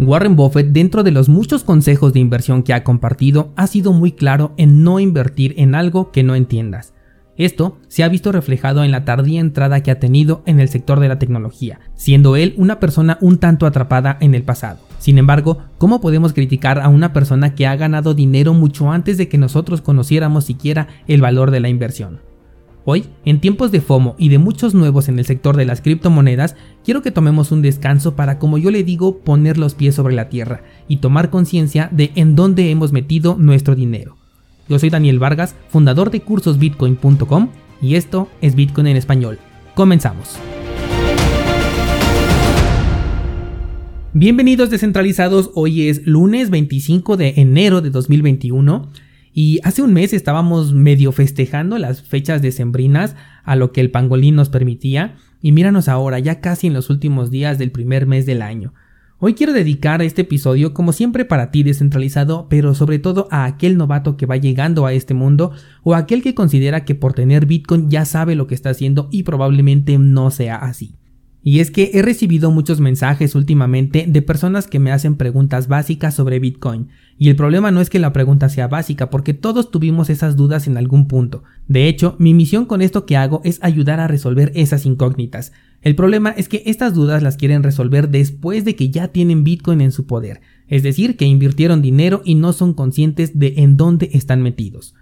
Warren Buffett, dentro de los muchos consejos de inversión que ha compartido, ha sido muy claro en no invertir en algo que no entiendas. Esto se ha visto reflejado en la tardía entrada que ha tenido en el sector de la tecnología, siendo él una persona un tanto atrapada en el pasado. Sin embargo, ¿cómo podemos criticar a una persona que ha ganado dinero mucho antes de que nosotros conociéramos siquiera el valor de la inversión? Hoy, en tiempos de FOMO y de muchos nuevos en el sector de las criptomonedas, quiero que tomemos un descanso para, como yo le digo, poner los pies sobre la tierra y tomar conciencia de en dónde hemos metido nuestro dinero. Yo soy Daniel Vargas, fundador de cursosbitcoin.com y esto es Bitcoin en español. Comenzamos. Bienvenidos descentralizados, hoy es lunes 25 de enero de 2021 y hace un mes estábamos medio festejando las fechas decembrinas a lo que el pangolín nos permitía, y míranos ahora, ya casi en los últimos días del primer mes del año. Hoy quiero dedicar este episodio como siempre para ti descentralizado, pero sobre todo a aquel novato que va llegando a este mundo o aquel que considera que por tener Bitcoin ya sabe lo que está haciendo y probablemente no sea así. Y es que he recibido muchos mensajes últimamente de personas que me hacen preguntas básicas sobre Bitcoin. Y el problema no es que la pregunta sea básica, porque todos tuvimos esas dudas en algún punto. De hecho, mi misión con esto que hago es ayudar a resolver esas incógnitas. El problema es que estas dudas las quieren resolver después de que ya tienen Bitcoin en su poder, es decir, que invirtieron dinero y no son conscientes de en dónde están metidos.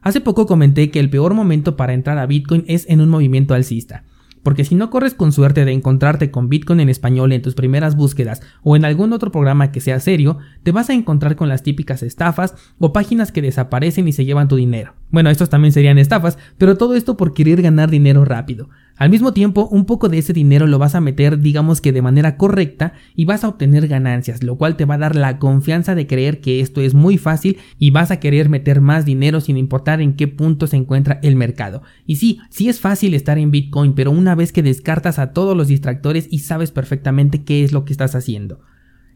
Hace poco comenté que el peor momento para entrar a Bitcoin es en un movimiento alcista porque si no corres con suerte de encontrarte con Bitcoin en español en tus primeras búsquedas o en algún otro programa que sea serio, te vas a encontrar con las típicas estafas o páginas que desaparecen y se llevan tu dinero. Bueno, estos también serían estafas, pero todo esto por querer ganar dinero rápido. Al mismo tiempo, un poco de ese dinero lo vas a meter, digamos que de manera correcta, y vas a obtener ganancias, lo cual te va a dar la confianza de creer que esto es muy fácil y vas a querer meter más dinero sin importar en qué punto se encuentra el mercado. Y sí, sí es fácil estar en Bitcoin, pero una vez que descartas a todos los distractores y sabes perfectamente qué es lo que estás haciendo.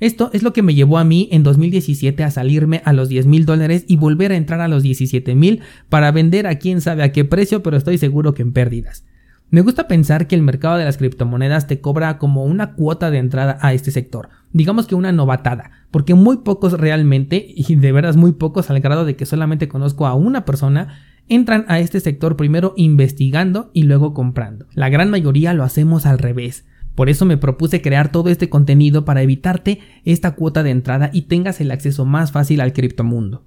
Esto es lo que me llevó a mí en 2017 a salirme a los 10 mil dólares y volver a entrar a los 17 mil para vender a quién sabe a qué precio, pero estoy seguro que en pérdidas. Me gusta pensar que el mercado de las criptomonedas te cobra como una cuota de entrada a este sector, digamos que una novatada, porque muy pocos realmente, y de veras muy pocos al grado de que solamente conozco a una persona, entran a este sector primero investigando y luego comprando. La gran mayoría lo hacemos al revés. Por eso me propuse crear todo este contenido para evitarte esta cuota de entrada y tengas el acceso más fácil al criptomundo.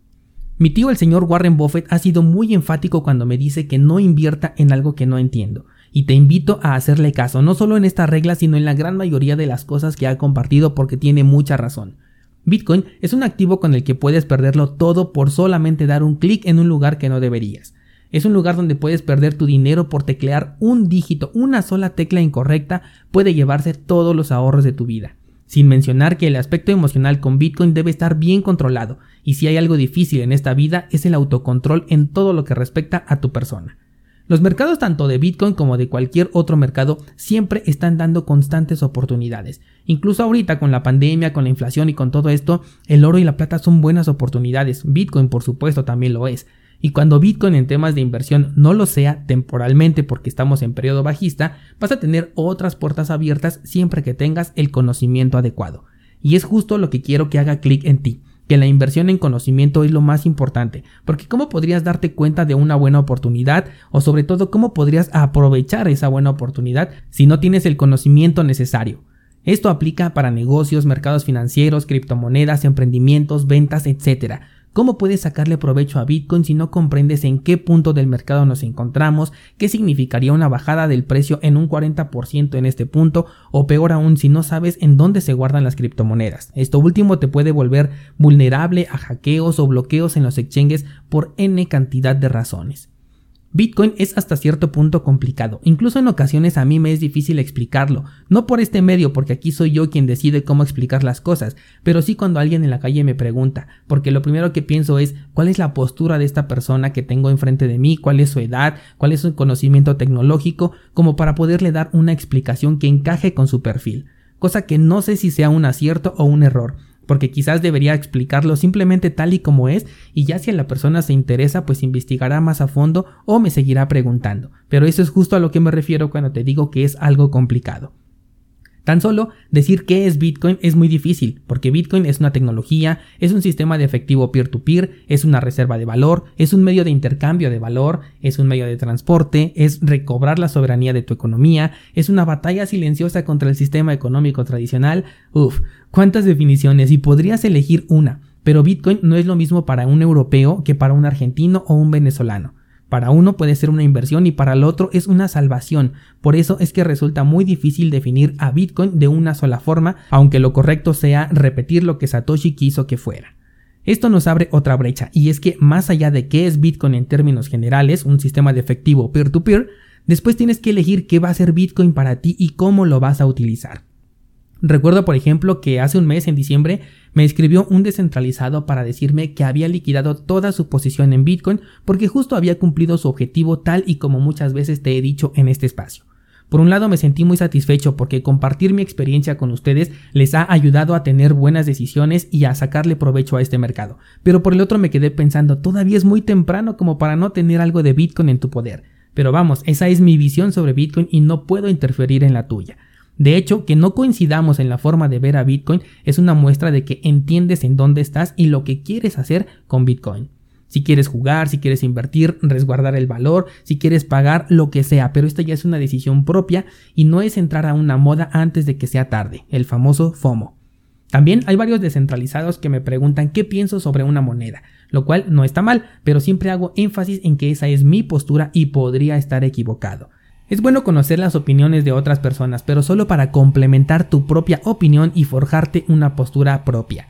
Mi tío el señor Warren Buffett ha sido muy enfático cuando me dice que no invierta en algo que no entiendo y te invito a hacerle caso, no solo en esta regla, sino en la gran mayoría de las cosas que ha compartido porque tiene mucha razón. Bitcoin es un activo con el que puedes perderlo todo por solamente dar un clic en un lugar que no deberías. Es un lugar donde puedes perder tu dinero por teclear un dígito, una sola tecla incorrecta puede llevarse todos los ahorros de tu vida. Sin mencionar que el aspecto emocional con Bitcoin debe estar bien controlado, y si hay algo difícil en esta vida es el autocontrol en todo lo que respecta a tu persona. Los mercados tanto de Bitcoin como de cualquier otro mercado siempre están dando constantes oportunidades. Incluso ahorita con la pandemia, con la inflación y con todo esto, el oro y la plata son buenas oportunidades. Bitcoin por supuesto también lo es. Y cuando Bitcoin en temas de inversión no lo sea temporalmente porque estamos en periodo bajista, vas a tener otras puertas abiertas siempre que tengas el conocimiento adecuado. Y es justo lo que quiero que haga clic en ti que la inversión en conocimiento es lo más importante, porque ¿cómo podrías darte cuenta de una buena oportunidad o sobre todo cómo podrías aprovechar esa buena oportunidad si no tienes el conocimiento necesario? Esto aplica para negocios, mercados financieros, criptomonedas, emprendimientos, ventas, etc. ¿Cómo puedes sacarle provecho a Bitcoin si no comprendes en qué punto del mercado nos encontramos, qué significaría una bajada del precio en un 40% en este punto, o peor aún si no sabes en dónde se guardan las criptomonedas? Esto último te puede volver vulnerable a hackeos o bloqueos en los exchanges por n cantidad de razones. Bitcoin es hasta cierto punto complicado, incluso en ocasiones a mí me es difícil explicarlo, no por este medio porque aquí soy yo quien decide cómo explicar las cosas, pero sí cuando alguien en la calle me pregunta, porque lo primero que pienso es cuál es la postura de esta persona que tengo enfrente de mí, cuál es su edad, cuál es su conocimiento tecnológico, como para poderle dar una explicación que encaje con su perfil, cosa que no sé si sea un acierto o un error, porque quizás debería explicarlo simplemente tal y como es y ya si la persona se interesa pues investigará más a fondo o me seguirá preguntando. Pero eso es justo a lo que me refiero cuando te digo que es algo complicado. Tan solo decir qué es Bitcoin es muy difícil, porque Bitcoin es una tecnología, es un sistema de efectivo peer-to-peer, es una reserva de valor, es un medio de intercambio de valor, es un medio de transporte, es recobrar la soberanía de tu economía, es una batalla silenciosa contra el sistema económico tradicional. Uf, cuántas definiciones y podrías elegir una, pero Bitcoin no es lo mismo para un europeo que para un argentino o un venezolano. Para uno puede ser una inversión y para el otro es una salvación. Por eso es que resulta muy difícil definir a Bitcoin de una sola forma, aunque lo correcto sea repetir lo que Satoshi quiso que fuera. Esto nos abre otra brecha, y es que más allá de qué es Bitcoin en términos generales, un sistema de efectivo peer-to-peer, después tienes que elegir qué va a ser Bitcoin para ti y cómo lo vas a utilizar. Recuerdo, por ejemplo, que hace un mes, en diciembre, me escribió un descentralizado para decirme que había liquidado toda su posición en Bitcoin porque justo había cumplido su objetivo tal y como muchas veces te he dicho en este espacio. Por un lado me sentí muy satisfecho porque compartir mi experiencia con ustedes les ha ayudado a tener buenas decisiones y a sacarle provecho a este mercado. Pero por el otro me quedé pensando, todavía es muy temprano como para no tener algo de Bitcoin en tu poder. Pero vamos, esa es mi visión sobre Bitcoin y no puedo interferir en la tuya. De hecho, que no coincidamos en la forma de ver a Bitcoin es una muestra de que entiendes en dónde estás y lo que quieres hacer con Bitcoin. Si quieres jugar, si quieres invertir, resguardar el valor, si quieres pagar, lo que sea, pero esta ya es una decisión propia y no es entrar a una moda antes de que sea tarde, el famoso FOMO. También hay varios descentralizados que me preguntan qué pienso sobre una moneda, lo cual no está mal, pero siempre hago énfasis en que esa es mi postura y podría estar equivocado. Es bueno conocer las opiniones de otras personas, pero solo para complementar tu propia opinión y forjarte una postura propia.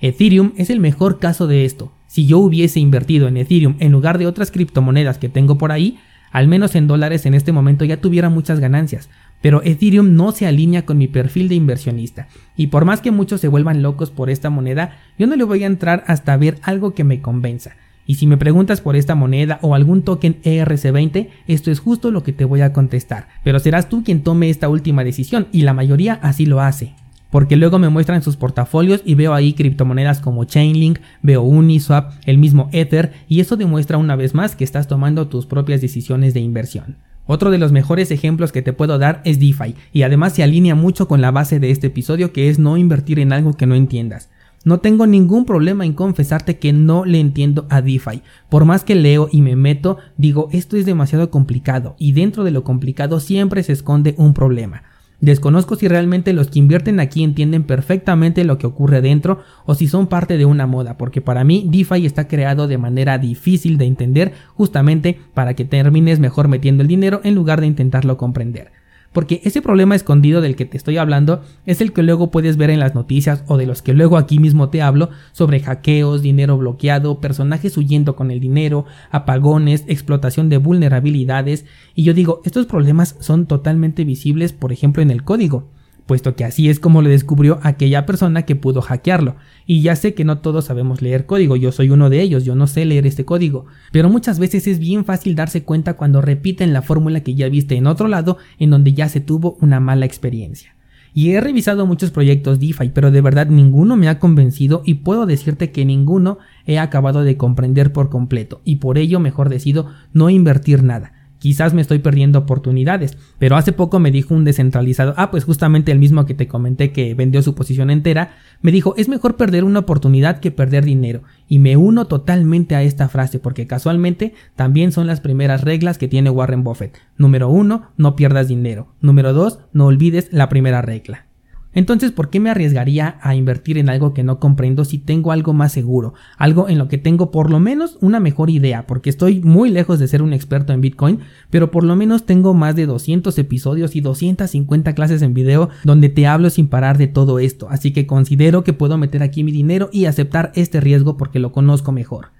Ethereum es el mejor caso de esto. Si yo hubiese invertido en Ethereum en lugar de otras criptomonedas que tengo por ahí, al menos en dólares en este momento ya tuviera muchas ganancias. Pero Ethereum no se alinea con mi perfil de inversionista. Y por más que muchos se vuelvan locos por esta moneda, yo no le voy a entrar hasta ver algo que me convenza. Y si me preguntas por esta moneda o algún token ERC20, esto es justo lo que te voy a contestar. Pero serás tú quien tome esta última decisión y la mayoría así lo hace. Porque luego me muestran sus portafolios y veo ahí criptomonedas como Chainlink, veo Uniswap, el mismo Ether y eso demuestra una vez más que estás tomando tus propias decisiones de inversión. Otro de los mejores ejemplos que te puedo dar es DeFi y además se alinea mucho con la base de este episodio que es no invertir en algo que no entiendas. No tengo ningún problema en confesarte que no le entiendo a DeFi. Por más que leo y me meto, digo, esto es demasiado complicado y dentro de lo complicado siempre se esconde un problema. Desconozco si realmente los que invierten aquí entienden perfectamente lo que ocurre dentro o si son parte de una moda, porque para mí DeFi está creado de manera difícil de entender justamente para que termines mejor metiendo el dinero en lugar de intentarlo comprender. Porque ese problema escondido del que te estoy hablando es el que luego puedes ver en las noticias o de los que luego aquí mismo te hablo sobre hackeos, dinero bloqueado, personajes huyendo con el dinero, apagones, explotación de vulnerabilidades. Y yo digo, estos problemas son totalmente visibles, por ejemplo, en el código puesto que así es como le descubrió aquella persona que pudo hackearlo. Y ya sé que no todos sabemos leer código, yo soy uno de ellos, yo no sé leer este código, pero muchas veces es bien fácil darse cuenta cuando repiten la fórmula que ya viste en otro lado en donde ya se tuvo una mala experiencia. Y he revisado muchos proyectos DeFi, pero de verdad ninguno me ha convencido y puedo decirte que ninguno he acabado de comprender por completo y por ello mejor decido no invertir nada quizás me estoy perdiendo oportunidades. Pero hace poco me dijo un descentralizado, ah, pues justamente el mismo que te comenté que vendió su posición entera, me dijo, es mejor perder una oportunidad que perder dinero. Y me uno totalmente a esta frase porque casualmente también son las primeras reglas que tiene Warren Buffett. Número uno, no pierdas dinero. Número dos, no olvides la primera regla. Entonces, ¿por qué me arriesgaría a invertir en algo que no comprendo si tengo algo más seguro? Algo en lo que tengo por lo menos una mejor idea, porque estoy muy lejos de ser un experto en Bitcoin, pero por lo menos tengo más de 200 episodios y 250 clases en video donde te hablo sin parar de todo esto, así que considero que puedo meter aquí mi dinero y aceptar este riesgo porque lo conozco mejor.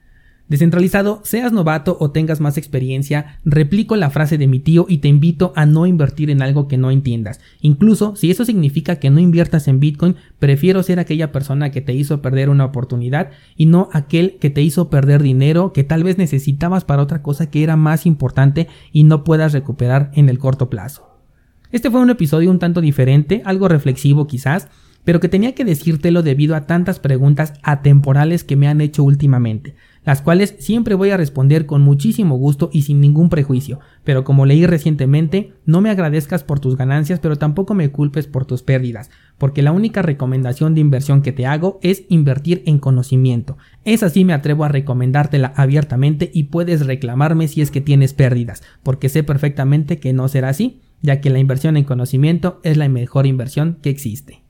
Descentralizado, seas novato o tengas más experiencia, replico la frase de mi tío y te invito a no invertir en algo que no entiendas. Incluso si eso significa que no inviertas en Bitcoin, prefiero ser aquella persona que te hizo perder una oportunidad y no aquel que te hizo perder dinero que tal vez necesitabas para otra cosa que era más importante y no puedas recuperar en el corto plazo. Este fue un episodio un tanto diferente, algo reflexivo quizás, pero que tenía que decírtelo debido a tantas preguntas atemporales que me han hecho últimamente las cuales siempre voy a responder con muchísimo gusto y sin ningún prejuicio, pero como leí recientemente, no me agradezcas por tus ganancias, pero tampoco me culpes por tus pérdidas, porque la única recomendación de inversión que te hago es invertir en conocimiento. Es así me atrevo a recomendártela abiertamente y puedes reclamarme si es que tienes pérdidas, porque sé perfectamente que no será así, ya que la inversión en conocimiento es la mejor inversión que existe.